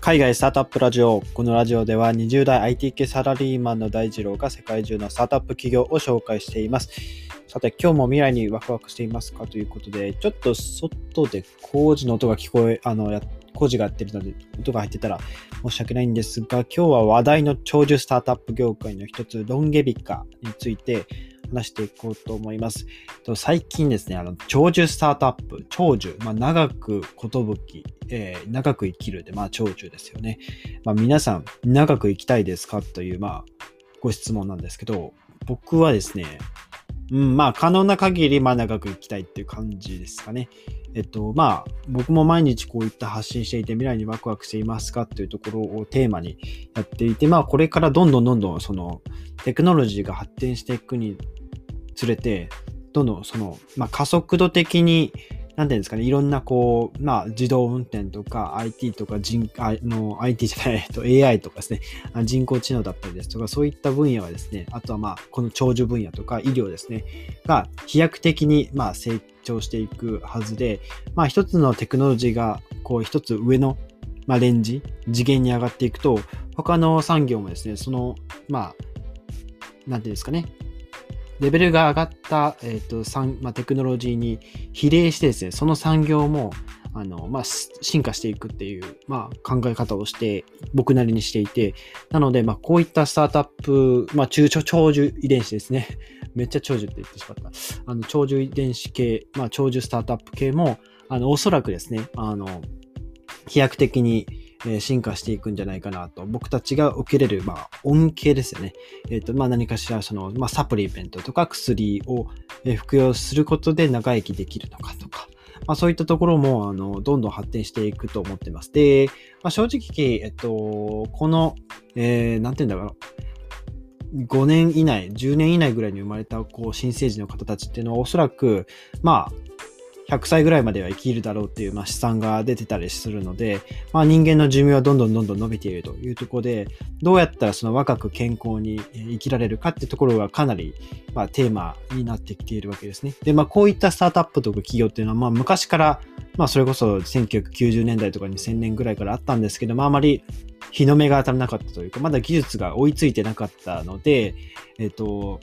海外スタートアップラジオ。このラジオでは20代 IT 系サラリーマンの大二郎が世界中のスタートアップ企業を紹介しています。さて、今日も未来にワクワクしていますかということで、ちょっと外で工事の音が聞こえ、あの、や工事がやってるので、音が入ってたら申し訳ないんですが、今日は話題の長寿スタートアップ業界の一つ、ロンゲビカについて話していこうと思います。最近ですね、あの、長寿スタートアップ、長寿、まあ、長くことぶき、えー、長く生きるで、まあ、長寿ですよね。まあ、皆さん、長く生きたいですかという、まあ、ご質問なんですけど、僕はですね、うん、まあ、可能な限り、まあ、長く生きたいっていう感じですかね。えっと、まあ、僕も毎日こういった発信していて、未来にワクワクしていますかっていうところをテーマにやっていて、まあ、これからどんどんどんどん、その、テクノロジーが発展していくにつれて、どんどんその、まあ、加速度的に、なんていうんですかね、いろんなこう、まあ、自動運転とか IT とか人、あの、IT じゃない、と AI とかですね、人工知能だったりですとか、そういった分野はですね、あとはまあ、この長寿分野とか医療ですね、が飛躍的にまあ成長していくはずで、まあ、一つのテクノロジーが、こう、一つ上の、まあ、レンジ、次元に上がっていくと、他の産業もですね、その、まあ、なんていうんですかね、レベルが上がった、えーとまあ、テクノロジーに比例してですね、その産業もあの、まあ、進化していくっていう、まあ、考え方をして、僕なりにしていて、なので、まあ、こういったスタートアップ、まあ、中長寿遺伝子ですね。めっちゃ長寿って言ってしまった。あの、長寿遺伝子系、まあ、長寿スタートアップ系も、あの、おそらくですね、あの、飛躍的に、え進化していくんじゃないかなと、僕たちが受けれる、まあ、恩恵ですよね。えっ、ー、と、まあ、何かしら、その、まあ、サプリメントとか薬をえ服用することで長生きできるのかとか、まあ、そういったところも、あの、どんどん発展していくと思ってます。で、まあ、正直、えっと、この、えー、なんて言うんだろう。5年以内、10年以内ぐらいに生まれた、こう、新生児の方たちっていうのは、おそらく、まあ、100歳ぐらいまでは生きるだろうっていう、まあ、試算が出てたりするので、まあ、人間の寿命はどんどんどんどん伸びているというところで、どうやったらその若く健康に生きられるかってところがかなり、まあ、テーマになってきているわけですね。で、まあ、こういったスタートアップとか企業っていうのは、まあ、昔から、まあ、それこそ1990年代とか2000年ぐらいからあったんですけど、まあ、あまり日の目が当たらなかったというか、まだ技術が追いついてなかったので、えっと、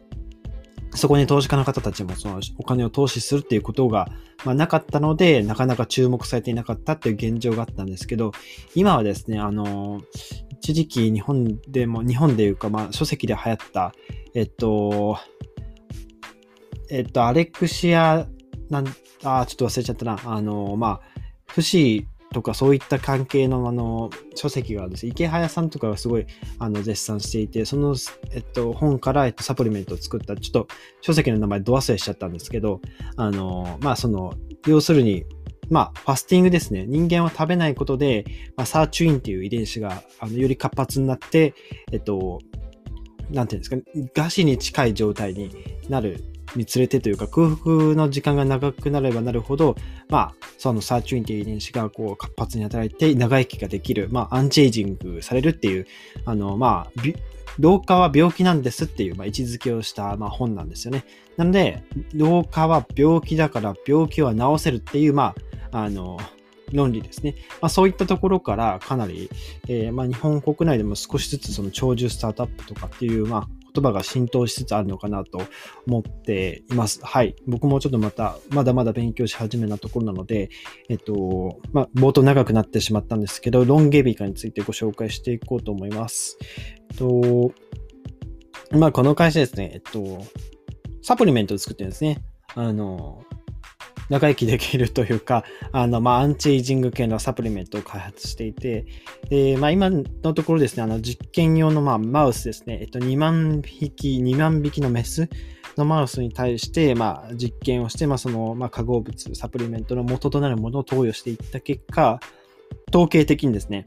そこに投資家の方たちもそのお金を投資するっていうことが、まあ、なかったので、なかなか注目されていなかったっていう現状があったんですけど、今はですね、あの、一時期日本でも、日本でいうか、まあ、書籍で流行った、えっと、えっと、アレクシア、なん、あ、ちょっと忘れちゃったな。あの、まあ、不死とかそういった関係のあの書籍がですね、池早さんとかがすごいあの絶賛していて、その、えっと、本から、えっと、サプリメントを作った、ちょっと書籍の名前ど忘れしちゃったんですけど、あの、まあその、要するに、まあ、ファスティングですね。人間は食べないことで、まあ、サーチュインっていう遺伝子が、あの、より活発になって、えっと、なんていうんですか、ね、餓死に近い状態になるにつれてというか空腹の時間が長くなればなるほど、まあ、そのサーチュインっていう遺伝子がこう活発に働いて長生きができる、まあ、アンチエイジングされるっていう、あの、まあ、老化は病気なんですっていう、まあ、位置づけをした、まあ、本なんですよね。なので、老化は病気だから病気は治せるっていう、まあ、あの、論理ですね。まあ、そういったところからかなり、えー、まあ、日本国内でも少しずつその長寿スタートアップとかっていう、まあ、言葉が浸透しつつあるのかなと思っています。はい。僕もちょっとまた、まだまだ勉強し始めなところなので、えっと、まあ、冒頭長くなってしまったんですけど、ロンゲビカについてご紹介していこうと思います。えっと、まあ、この会社ですね、えっと、サプリメントを作ってるんですね。あの、長生きできるというか、あの、まあ、アンチエイジング系のサプリメントを開発していて、で、まあ、今のところですね、あの、実験用の、まあ、マウスですね、えっと、2万匹、2万匹のメスのマウスに対して、まあ、実験をして、まあ、その、まあ、化合物、サプリメントの元となるものを投与していった結果、統計的にですね、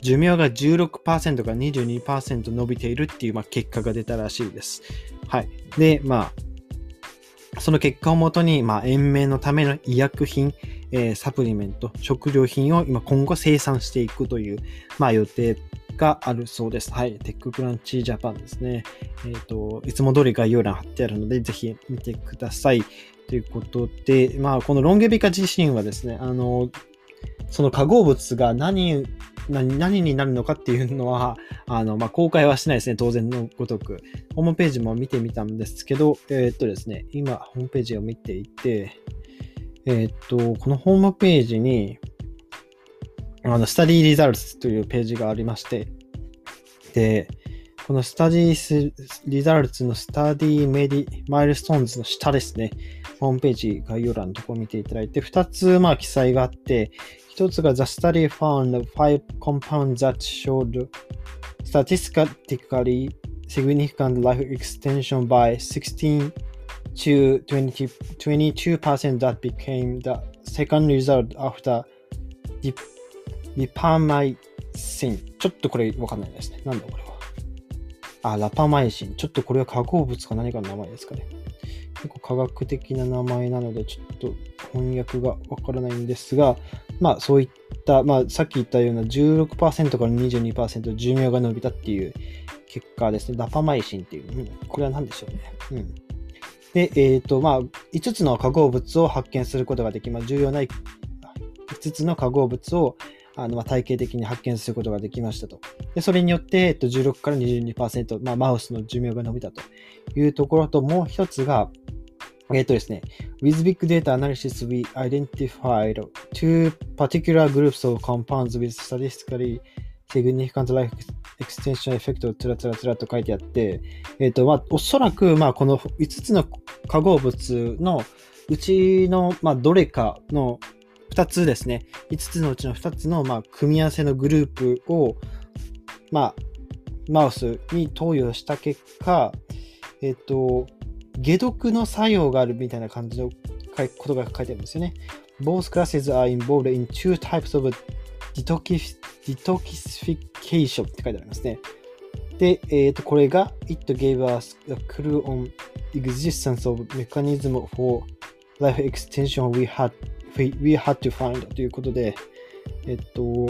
寿命が16%から22%伸びているっていう、まあ、結果が出たらしいです。はい。で、まあ、その結果をもとに、まあ、延命のための医薬品、えー、サプリメント、食料品を今今後生産していくという、まあ、予定があるそうです。はい。テッククランチジャパンですね。えっ、ー、と、いつも通り概要欄貼ってあるので、ぜひ見てください。ということで、まあ、このロンゲビカ自身はですね、あの、その化合物が何何になるのかっていうのは、あの、まあ、公開はしないですね。当然のごとく。ホームページも見てみたんですけど、えー、っとですね、今、ホームページを見ていて、えー、っと、このホームページに、あの、 Study Results というページがありまして、で、この Study Results の Study Medi Milestones の下ですね、ホームページ概要欄のところを見ていただいて、2つ、まあ、記載があって、1つが The study found five compounds that showed statistically significant life extension by 16 to 20, 22% that became the second result after リパマイシン。ちょっとこれわかんないですね。なんだこれ。あ、ラパマイシン。ちょっとこれは化合物か何かの名前ですかね。結構科学的な名前なので、ちょっと翻訳がわからないんですが、まあそういった、まあさっき言ったような16%から22%寿命が伸びたっていう結果ですね。ラパマイシンっていう。うん、これは何でしょうね。うん。で、えっ、ー、と、まあ、5つの化合物を発見することができます。重要な5つの化合物をあのまあ体系的に発見することができましたと。でそれによって、えっと、16から22%、まあ、マウスの寿命が伸びたというところと、もう一つが、えっとですね、With Big Data Analysis, we identified two particular groups of compounds with statistically significant life extension effect をつらつらつらと書いてあって、えっ、と、まあ、おそらく、まあ、この5つの化合物のうちの、まあ、どれかの2つですね、5つのうちの2つの、まあ、組み合わせのグループを、まあ、マウスに投与した結果、えっ、と、解毒の作用があるみたいな感じのことが書いてあるんですよね。Both classes are involved in two types of detoxification って書いてありますね。で、えっ、と、これが It gave us a clue on existence of mechanism for life extension we had we had to find ということで、えっと、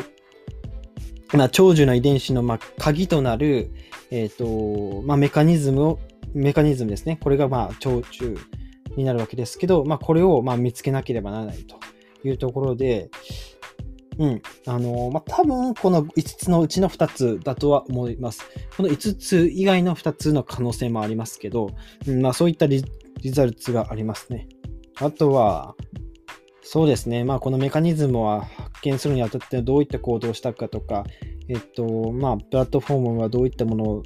まあ、長寿の遺伝子の、まあ、鍵となる、えっと、まあ、メカニズムを、メカニズムですね。これが、まあ、長寿になるわけですけど、まあ、これを、まあ、見つけなければならないというところで、うん。あの、まあ、多分、この5つのうちの2つだとは思います。この5つ以外の2つの可能性もありますけど、うん、まあ、そういったリザルツがありますね。あとは、そうですね。まあ、このメカニズムは発見するにあたってどういった行動をしたかとか、えっと、まあ、プラットフォームはどういったものを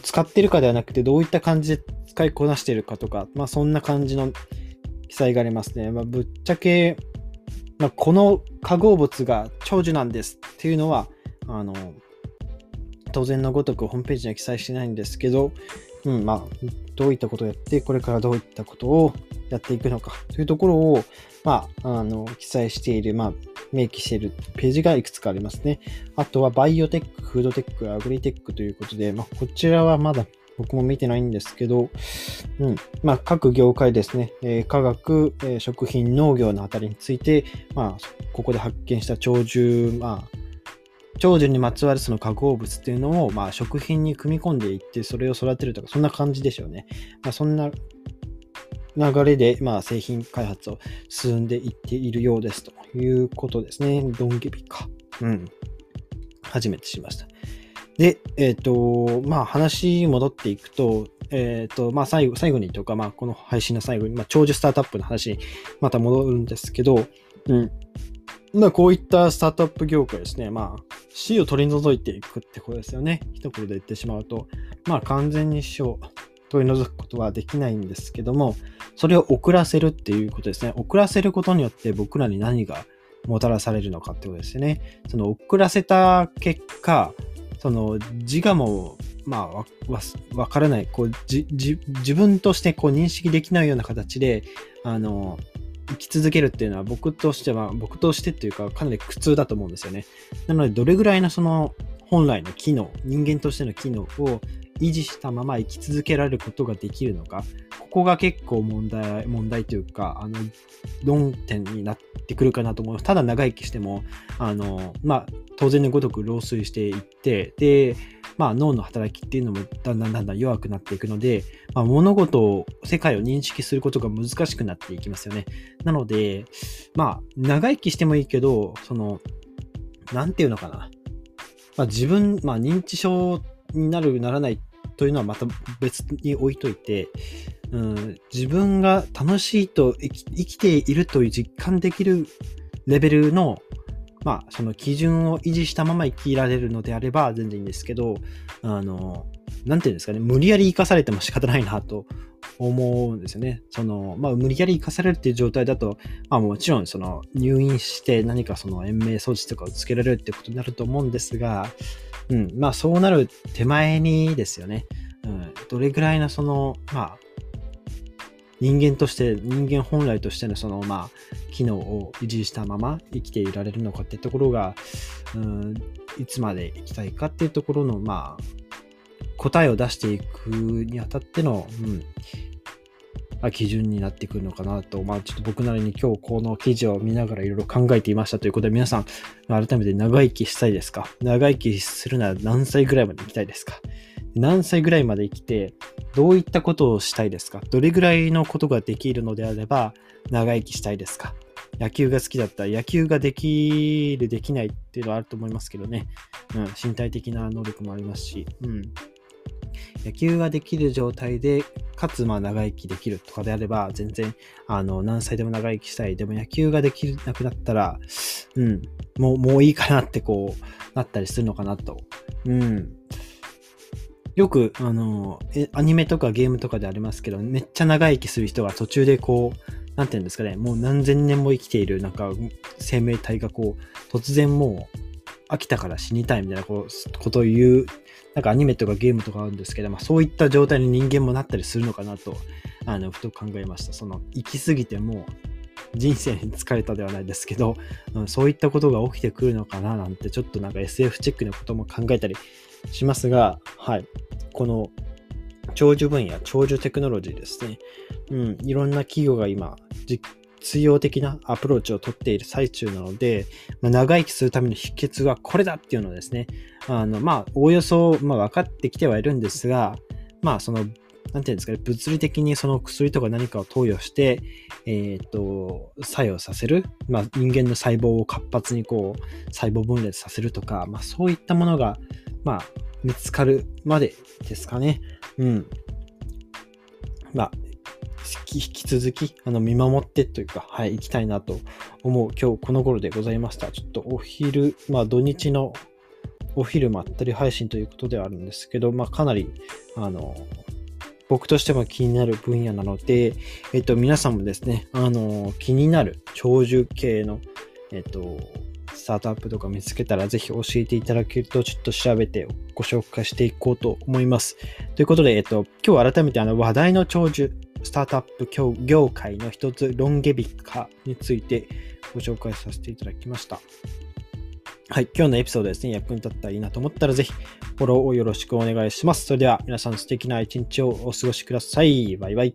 使ってるかではなくて、どういった感じで使いこなしているかとか、まあ、そんな感じの記載がありますね。まあ、ぶっちゃけ、まあ、この化合物が長寿なんですっていうのは、あの、当然のごとくホームページには記載してないんですけど、うん、まあ、どういったことをやって、これからどういったことをやっていくのかというところを、まあ、あの、記載している、まあ、明記しているページがいくつかありますね。あとは、バイオテック、フードテック、アグリテックということで、まあ、こちらはまだ僕も見てないんですけど、うん。まあ、各業界ですね、えー、科学、えー、食品、農業のあたりについて、まあ、ここで発見した長寿、まあ、長寿にまつわるその化合物っていうのを、まあ、食品に組み込んでいって、それを育てるとか、そんな感じでしょうね。まあ、そんな流れで、まあ、製品開発を進んでいっているようですということですね。ドンゲビか。うん。初めてしました。で、えっ、ー、と、まあ、話戻っていくと、えっ、ー、と、まあ、最後、最後にというか、まあ、この配信の最後に、まあ、長寿スタートアップの話にまた戻るんですけど、うん。まあ、こういったスタートアップ業界ですね。まあ、死を取り除いていくってことですよね。一言で言ってしまうと。まあ、完全に死を取り除くことはできないんですけども、それを遅らせるっていうことですね。遅らせることによって僕らに何がもたらされるのかってことですよね。その遅らせた結果、その自我も、まあ、わ、わからない、こう、じ、じ、自分としてこう認識できないような形で、あの、生き続けるっていうのは僕としては、僕としてっていうかかなり苦痛だと思うんですよね。なので、どれぐらいのその本来の機能、人間としての機能を維持したまま生き続けられることができるのか、ここが結構問題、問題というか、あの、論点になってくるかなと思います。ただ長生きしても、あの、まあ、当然のごとく老衰していって、で、まあ、脳の働きっていうのもだんだんだんだん弱くなっていくので、まあ、物事を、世界を認識することが難しくなっていきますよね。なので、まあ、長生きしてもいいけど、その、なんていうのかな？まあ、自分、まあ、認知症になる、ならないというのはまた別に置いといて、うん、自分が楽しいと生き生きているという実感できるレベルの、まあ、その基準を維持したまま生きられるのであれば全然いいんですけど、あの、なんていうんですかね、無理やり生かされても仕方ないなと思うんですよね。その、まあ、無理やり生かされるっていう状態だと、まあ、もちろん、その、入院して何かその延命装置とかをつけられるってことになると思うんですが、うん、まあ、そうなる手前にですよね、うん、どれぐらいのその、まあ、人間として、人間本来としてのその、まあ、機能を維持したまま生きていられるのかってところが、うん、いつまで生きたいかっていうところの、まあ、答えを出していくにあたっての、うん基準になってくるのかなと、まあちょっと僕なりに今日この記事を見ながらいろいろ考えていましたということで皆さん改めて長生きしたいですか？長生きするなら何歳ぐらいまで生きたいですか？何歳ぐらいまで生きてどういったことをしたいですか？どれぐらいのことができるのであれば長生きしたいですか？野球が好きだったら野球ができる、できないっていうのはあると思いますけどね。うん、身体的な能力もありますし、うん。野球ができる状態で、かつまあ長生きできるとかであれば、全然、あの、何歳でも長生きしたい。でも野球ができなくなったら、うん、もう、もういいかなってこう、なったりするのかなと。うん。よく、あの、アニメとかゲームとかでありますけど、めっちゃ長生きする人が途中でこう、なんていうんですかね、もう何千年も生きている、なんか、生命体がこう、突然もう、飽きたから死にたいみたいなことを言う、なんかアニメとかゲームとかあるんですけど、まあ、そういった状態に人間もなったりするのかなと、あの、ふと考えました。その、生きすぎても人生に疲れたではないですけど、そういったことが起きてくるのかななんて、ちょっとなんか SF チェックなことも考えたりしますが、はい。この長寿分野、長寿テクノロジーですね。うん、いろんな企業が今、実通用的なアプローチをとっている最中なので、まあ、長生きするための秘訣はこれだっていうのをですね、あの、まあ、おおよそ、まあ、分かってきてはいるんですが、まあ、その、なんていうんですかね、物理的にその薬とか何かを投与して、えっ、と、作用させる、まあ、人間の細胞を活発にこう、細胞分裂させるとか、まあ、そういったものが、まあ、見つかるまでですかね。うん。まあ、引き続き、あの、見守ってというか、はい、行きたいなと思う今日この頃でございました。ちょっとお昼、まあ土日のお昼まったり配信ということではあるんですけど、まあかなり、あの、僕としても気になる分野なので、えっと、皆さんもですね、あの、気になる長寿系の、えっと、スタートアップとか見つけたらぜひ教えていただけるとちょっと調べてご紹介していこうと思います。ということで、えっと、今日改めてあの話題の長寿スタートアップ業界の一つ、ロンゲビカについてご紹介させていただきました。はい、今日のエピソードですね、役に立ったらいいなと思ったらぜひフォローをよろしくお願いします。それでは皆さん素敵な一日をお過ごしください。バイバイ。